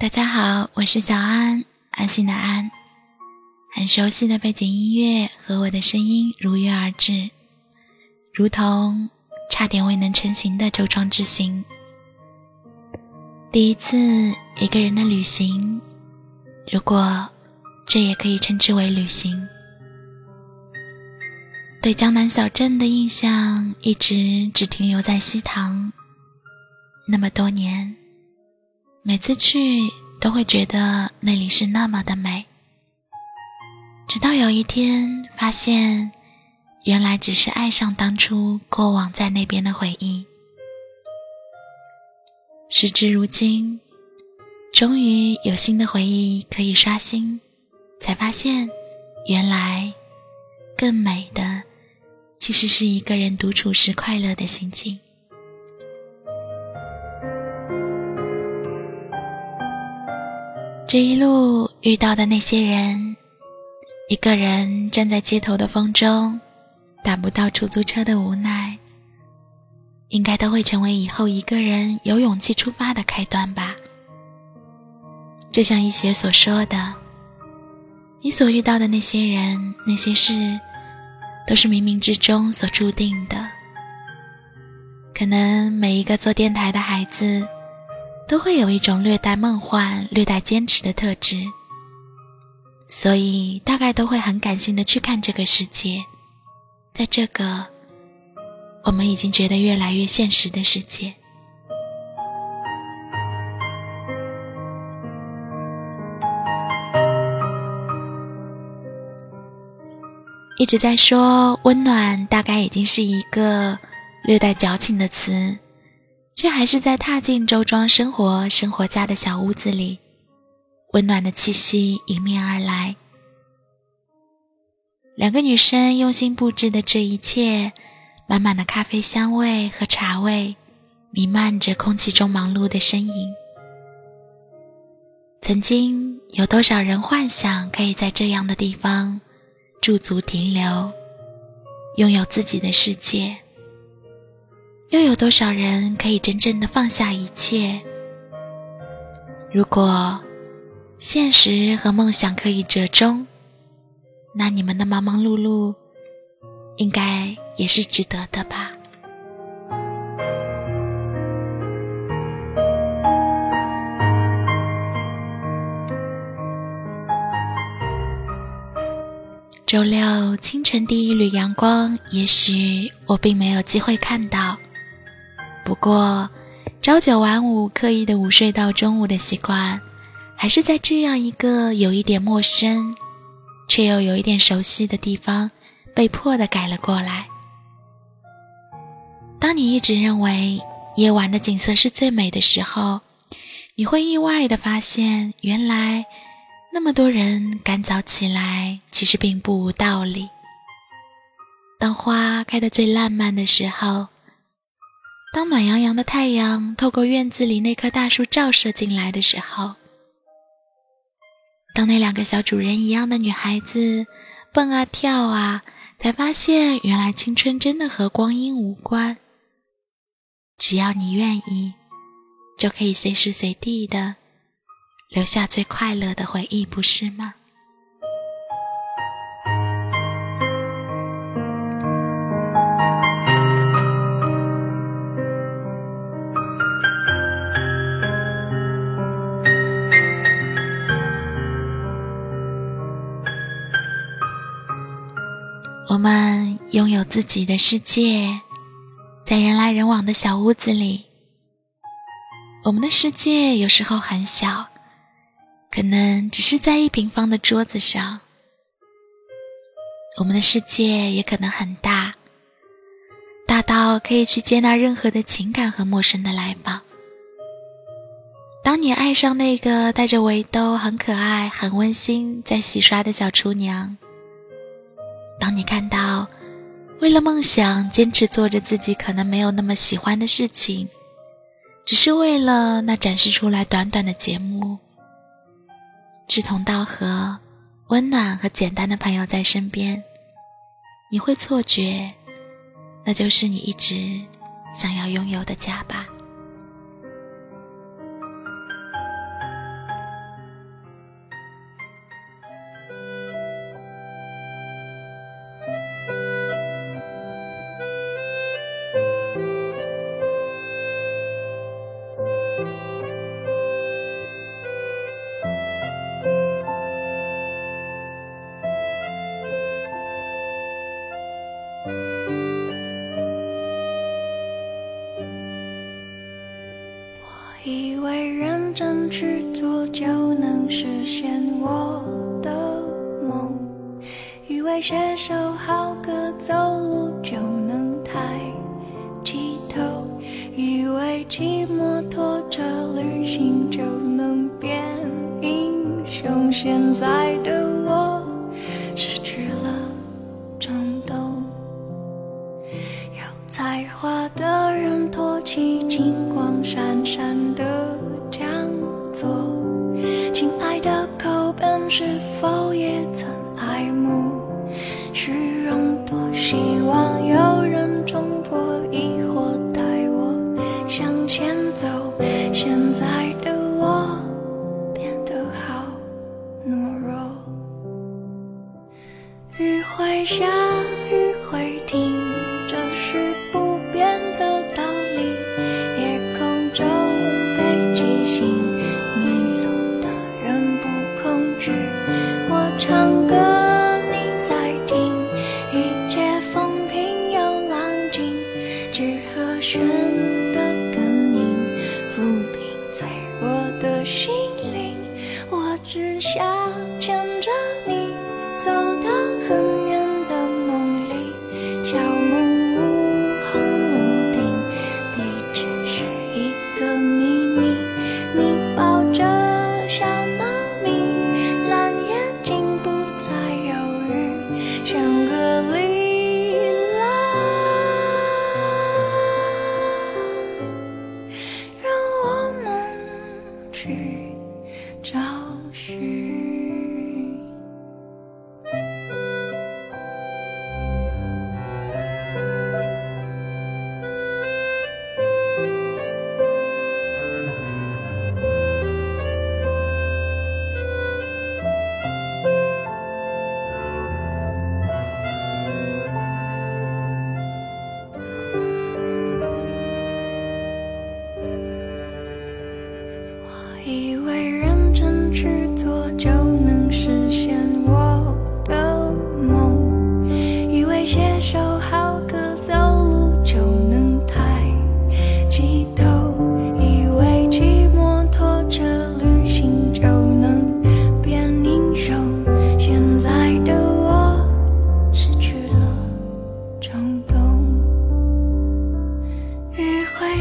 大家好，我是小安，安心的安。很熟悉的背景音乐和我的声音如约而至，如同差点未能成行的周庄之行。第一次一个人的旅行，如果这也可以称之为旅行。对江南小镇的印象一直只停留在西塘。那么多年，每次去都会觉得那里是那么的美。直到有一天发现，原来只是爱上当初过往在那边的回忆。时至如今，终于有新的回忆可以刷新，才发现，原来更美的其实是一个人独处时快乐的心情。这一路遇到的那些人。一个人站在街头的风中，打不到出租车的无奈，应该都会成为以后一个人有勇气出发的开端吧。就像一学所说的，你所遇到的那些人、那些事，都是冥冥之中所注定的。可能每一个做电台的孩子，都会有一种略带梦幻、略带坚持的特质。所以，大概都会很感性的去看这个世界，在这个我们已经觉得越来越现实的世界，一直在说温暖，大概已经是一个略带矫情的词，却还是在踏进周庄生活生活家的小屋子里。温暖的气息迎面而来，两个女生用心布置的这一切，满满的咖啡香味和茶味，弥漫着空气中忙碌的身影。曾经有多少人幻想可以在这样的地方驻足停留，拥有自己的世界？又有多少人可以真正的放下一切？如果。现实和梦想可以折中，那你们的忙忙碌碌，应该也是值得的吧。周六清晨第一缕阳光，也许我并没有机会看到，过朝九晚五刻意的午睡到中午的习惯。还是在这样一个有一点陌生，却又有一点熟悉的地方，被迫的改了过来。当你一直认为夜晚的景色是最美的时候，你会意外的发现，原来那么多人赶早起来，其实并不无道理。当花开得最烂漫的时候，当暖洋洋的太阳透过院子里那棵大树照射进来的时候。当那两个小主人一样的女孩子蹦啊跳啊，才发现原来青春真的和光阴无关。只要你愿意，就可以随时随地的留下最快乐的回忆，不是吗？自己的世界，在人来人往的小屋子里。我们的世界有时候很小，可能只是在一平方的桌子上；我们的世界也可能很大，大到可以去接纳任何的情感和陌生的来访。当你爱上那个戴着围兜、很可爱、很温馨、在洗刷的小厨娘。当你看到，为了梦想坚持做着自己可能没有那么喜欢的事情，只是为了那展示出来短短的节目，志同道合、温暖和简单的朋友在身边，你会错觉，那就是你一直想要拥有的家吧。寂静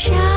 下。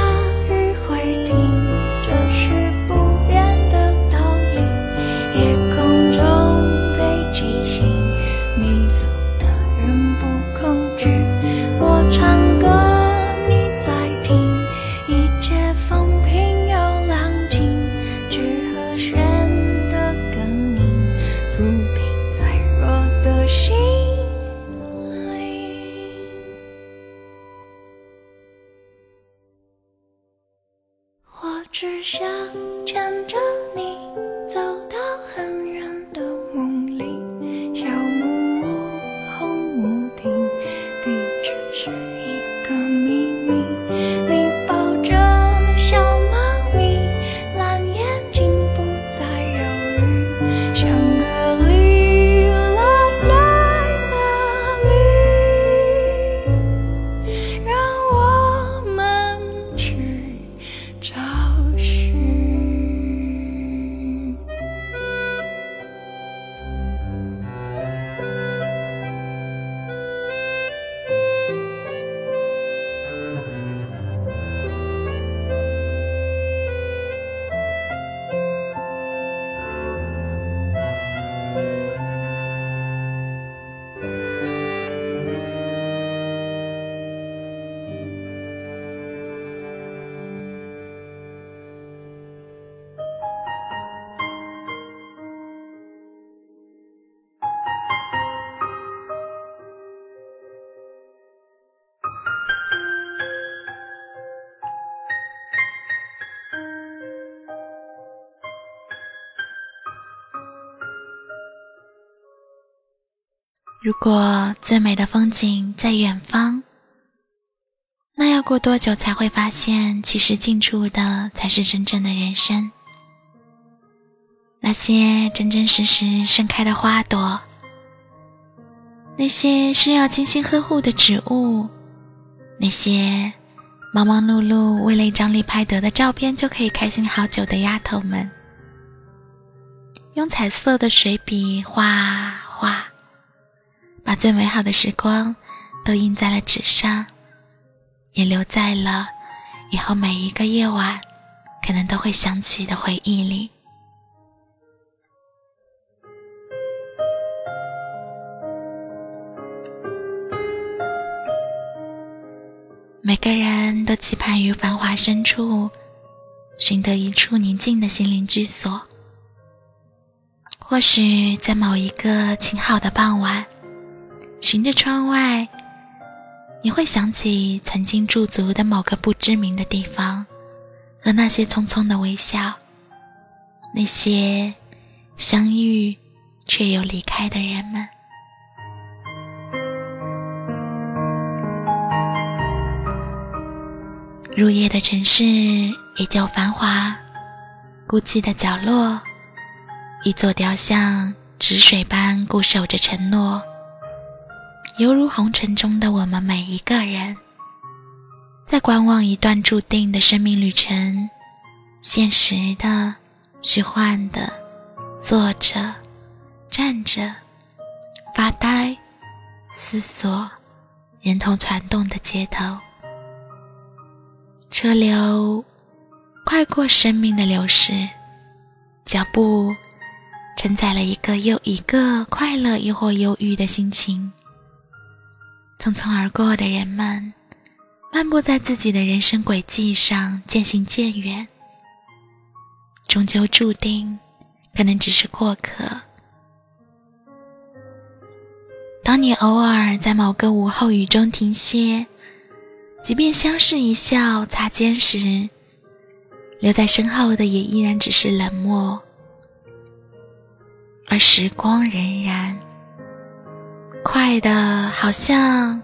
如果最美的风景在远方，那要过多久才会发现其实近处的才是真正的人生？那些真真实实盛开的花朵。那些需要精心呵护的植物。那些忙忙碌碌为了一张立拍得的照片就可以开心好久的丫头们。用彩色的水笔画画。把最美好的时光都印在了纸上，也留在了以后每一个夜晚可能都会想起的回忆里。每个人都期盼于繁华深处寻得一处宁静的心灵居所。或许在某一个晴好的傍晚，循着窗外，你会想起曾经驻足的某个不知名的地方，和那些匆匆的微笑，那些相遇却又离开的人们。入夜的城市依旧繁华，孤寂的角落，一座雕像止水般固守着承诺，犹如红尘中的我们每一个人，在观望一段注定的生命旅程，现实的、虚幻的，坐着、站着、发呆、思索，人头攒动的街头。车流快过生命的流逝，脚步承载了一个又一个快乐亦或忧郁的心情。匆匆而过的人们，漫步在自己的人生轨迹上，渐行渐远，终究注定可能只是过客。当你偶尔在某个午后雨中停歇。即便相视一笑、擦肩时，留在身后的也依然只是冷漠，而时光荏苒，快的好像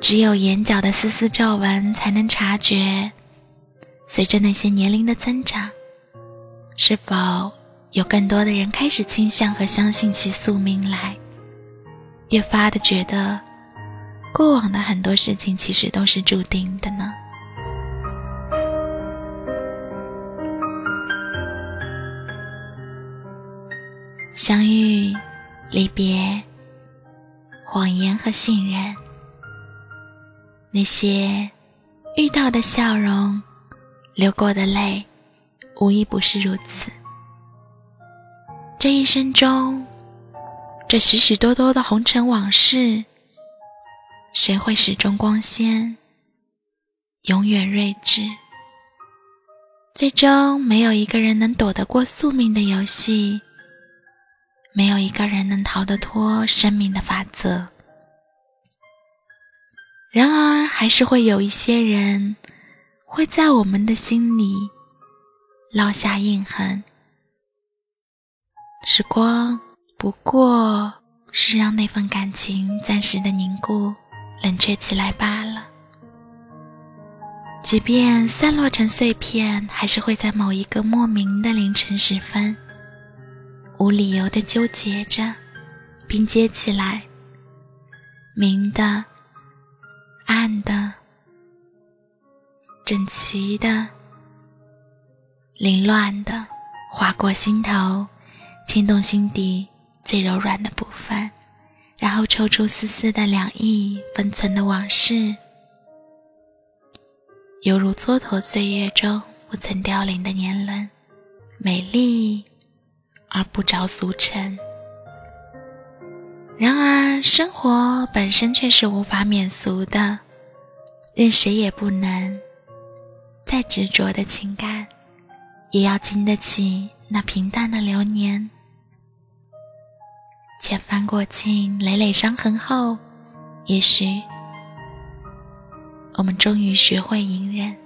只有眼角的丝丝皱纹才能察觉。随着那些年龄的增长，是否有更多的人开始倾向和相信起宿命来，越发的觉得。过往的很多事情其实都是注定的呢。相遇、离别、谎言和信任，那些遇到的笑容、流过的泪，无一不是如此。这一生中，这许许多多的红尘往事。谁会始终光鲜，永远睿智？最终，没有一个人能躲得过宿命的游戏，没有一个人能逃得脱生命的法则。然而，还是会有一些人会在我们的心里烙下印痕。时光不过是让那份感情暂时的凝固。冷却起来罢了。即便散落成碎片，还是会在某一个莫名的凌晨时分，无理由的纠结着，并接起来。明的、暗的、整齐的、凌乱的，划过心头，牵动心底最柔软的部分。然后抽出丝丝的两意分存的往事，犹如蹉跎岁月中不曾凋零的年轮，美丽而不着俗尘。然而，生活本身却是无法免俗的，任谁也不能。再执着的情感，也要经得起那平淡的流年。千帆过尽，累累伤痕后，也许我们终于学会隐忍。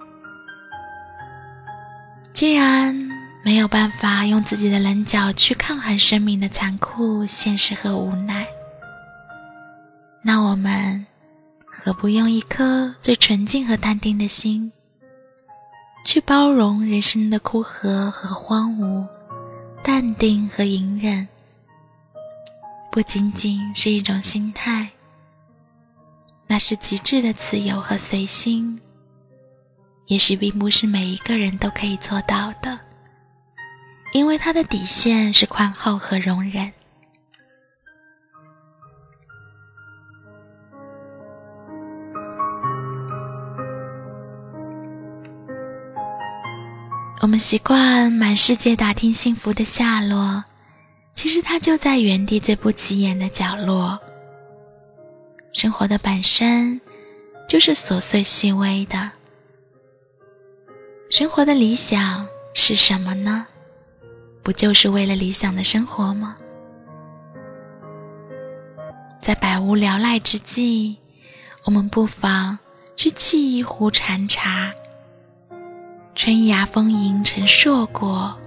既然没有办法用自己的棱角去抗衡生命的残酷、现实和无奈，那我们何不用一颗最纯净和淡定的心，去包容人生的枯涸和荒芜，淡定和隐忍？不仅仅是一种心态，那是极致的自由和随心。也许并不是每一个人都可以做到的，因为他的底线是宽厚和容忍。我们习惯满世界打听幸福的下落，其实它就在原地最不起眼的角落。生活的本身就是琐碎细微的。生活的理想是什么呢？不就是为了理想的生活吗？在百无聊赖之际，我们不妨去沏一壶禅茶。春芽丰盈成硕果，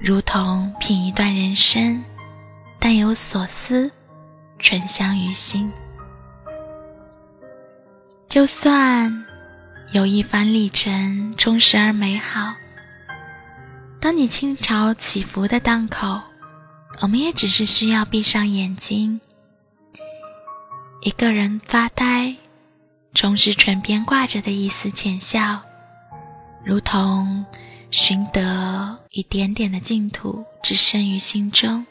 如同品一段人生，但有所思，醇香于心。就算有一番历程充实而美好，当你倾巢起伏的当口，我们也只是需要闭上眼睛，一个人发呆，重拾唇边挂着的一丝浅笑。如同寻得一点点的净土，只剩于心中。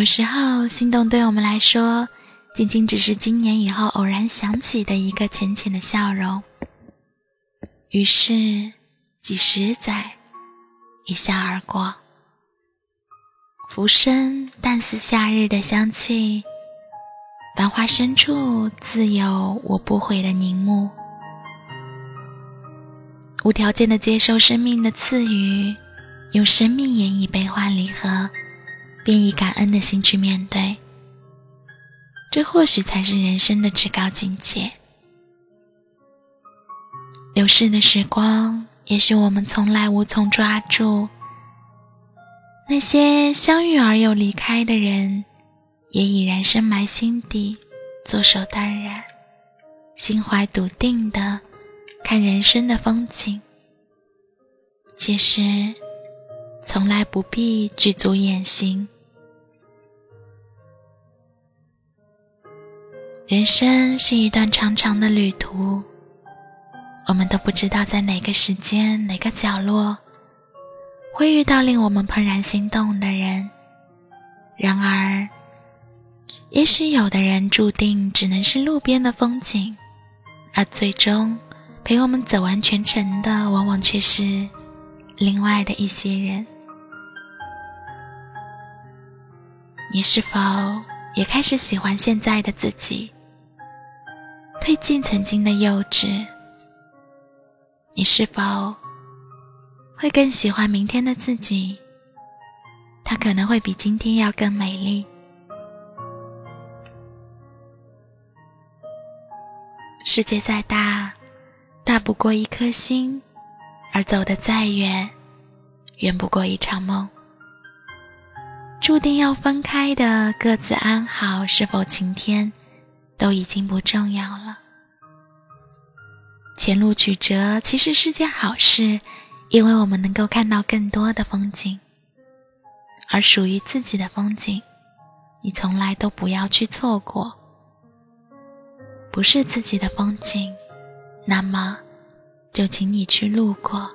有时候，心动对我们来说，仅仅只是今年以后偶然想起的一个浅浅的笑容。于是，几十载。一笑而过，浮生淡似夏日的香气，繁华深处自有我不悔的凝目。无条件的接受生命的赐予，用生命演绎悲欢离合，便以感恩的心去面对。这或许才是人生的至高境界。流逝的时光。也许我们从来无从抓住那些相遇而又离开的人，也已然深埋心底，坐守淡然，心怀笃定的看人生的风景。其实，从来不必具足远行。人生是一段长长的旅途。我们都不知道在哪个时间、哪个角落，会遇到令我们怦然心动的人。然而，也许有的人注定只能是路边的风景，而最终陪我们走完全程的，往往却是另外的一些人。你是否也开始喜欢现在的自己，褪尽曾经的幼稚？你是否会更喜欢明天的自己？它可能会比今天要更美丽。世界再大，大不过一颗心；而走得再远，远不过一场梦。注定要分开的，各自安好，是否晴天，都已经不重要了。前路曲折其实是件好事，因为我们能够看到更多的风景。而属于自己的风景，你从来都不要去错过。不是自己的风景，那么就请你去路过。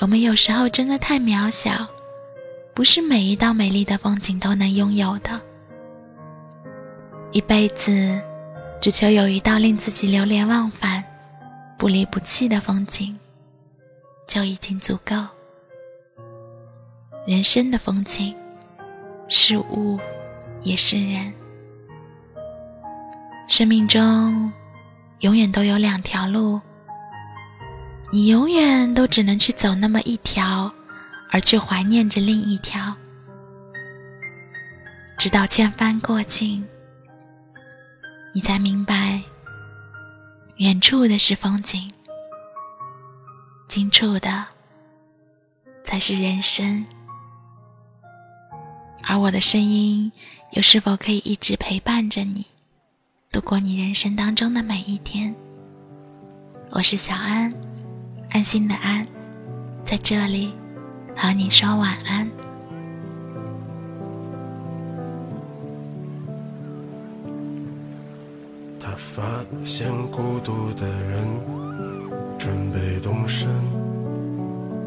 我们有时候真的太渺小，不是每一道美丽的风景都能拥有的。一辈子。只求有一道令自己流连忘返、不离不弃的风景，就已经足够。人生的风景，是物，也是人。生命中，永远都有两条路，你永远都只能去走那么一条，而去怀念着另一条，直到千帆过尽。你才明白，远处的是风景，近处的才是人生。而我的声音，又是否可以一直陪伴着你，度过你人生当中的每一天。我是小安，安心的安，在这里和你说晚安。他发现孤独的人准备动身，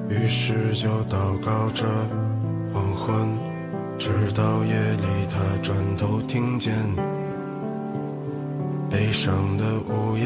于是就祷告着黄昏，直到夜里他转头听见悲伤的午夜，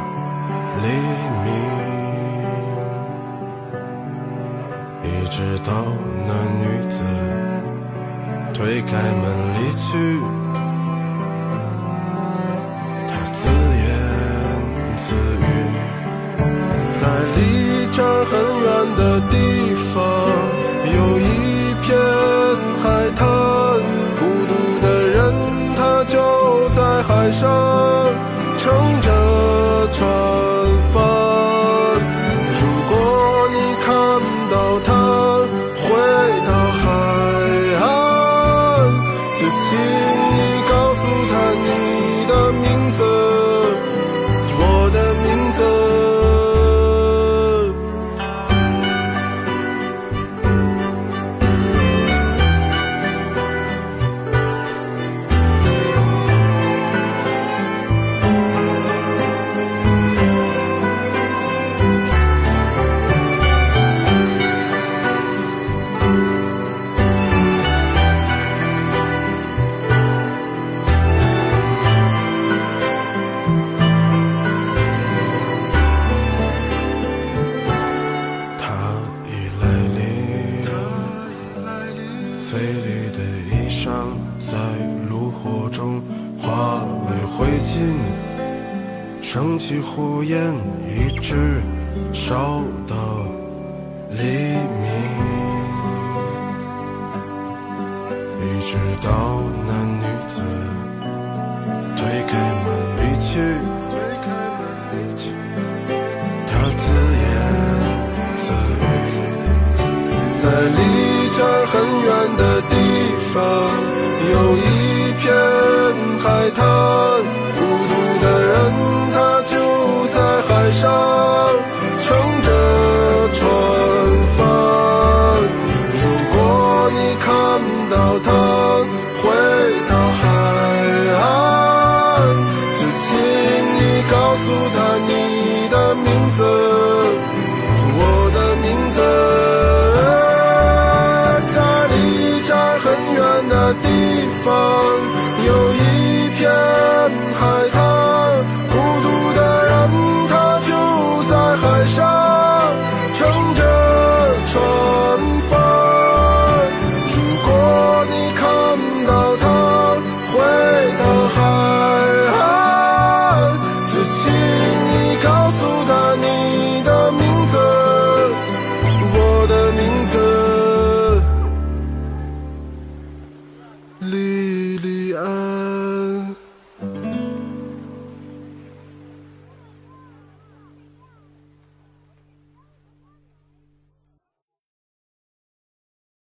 直到那女子推开门离去，她自言。自语，在离这儿很远的地方，有一片海滩，孤独的人他就在海上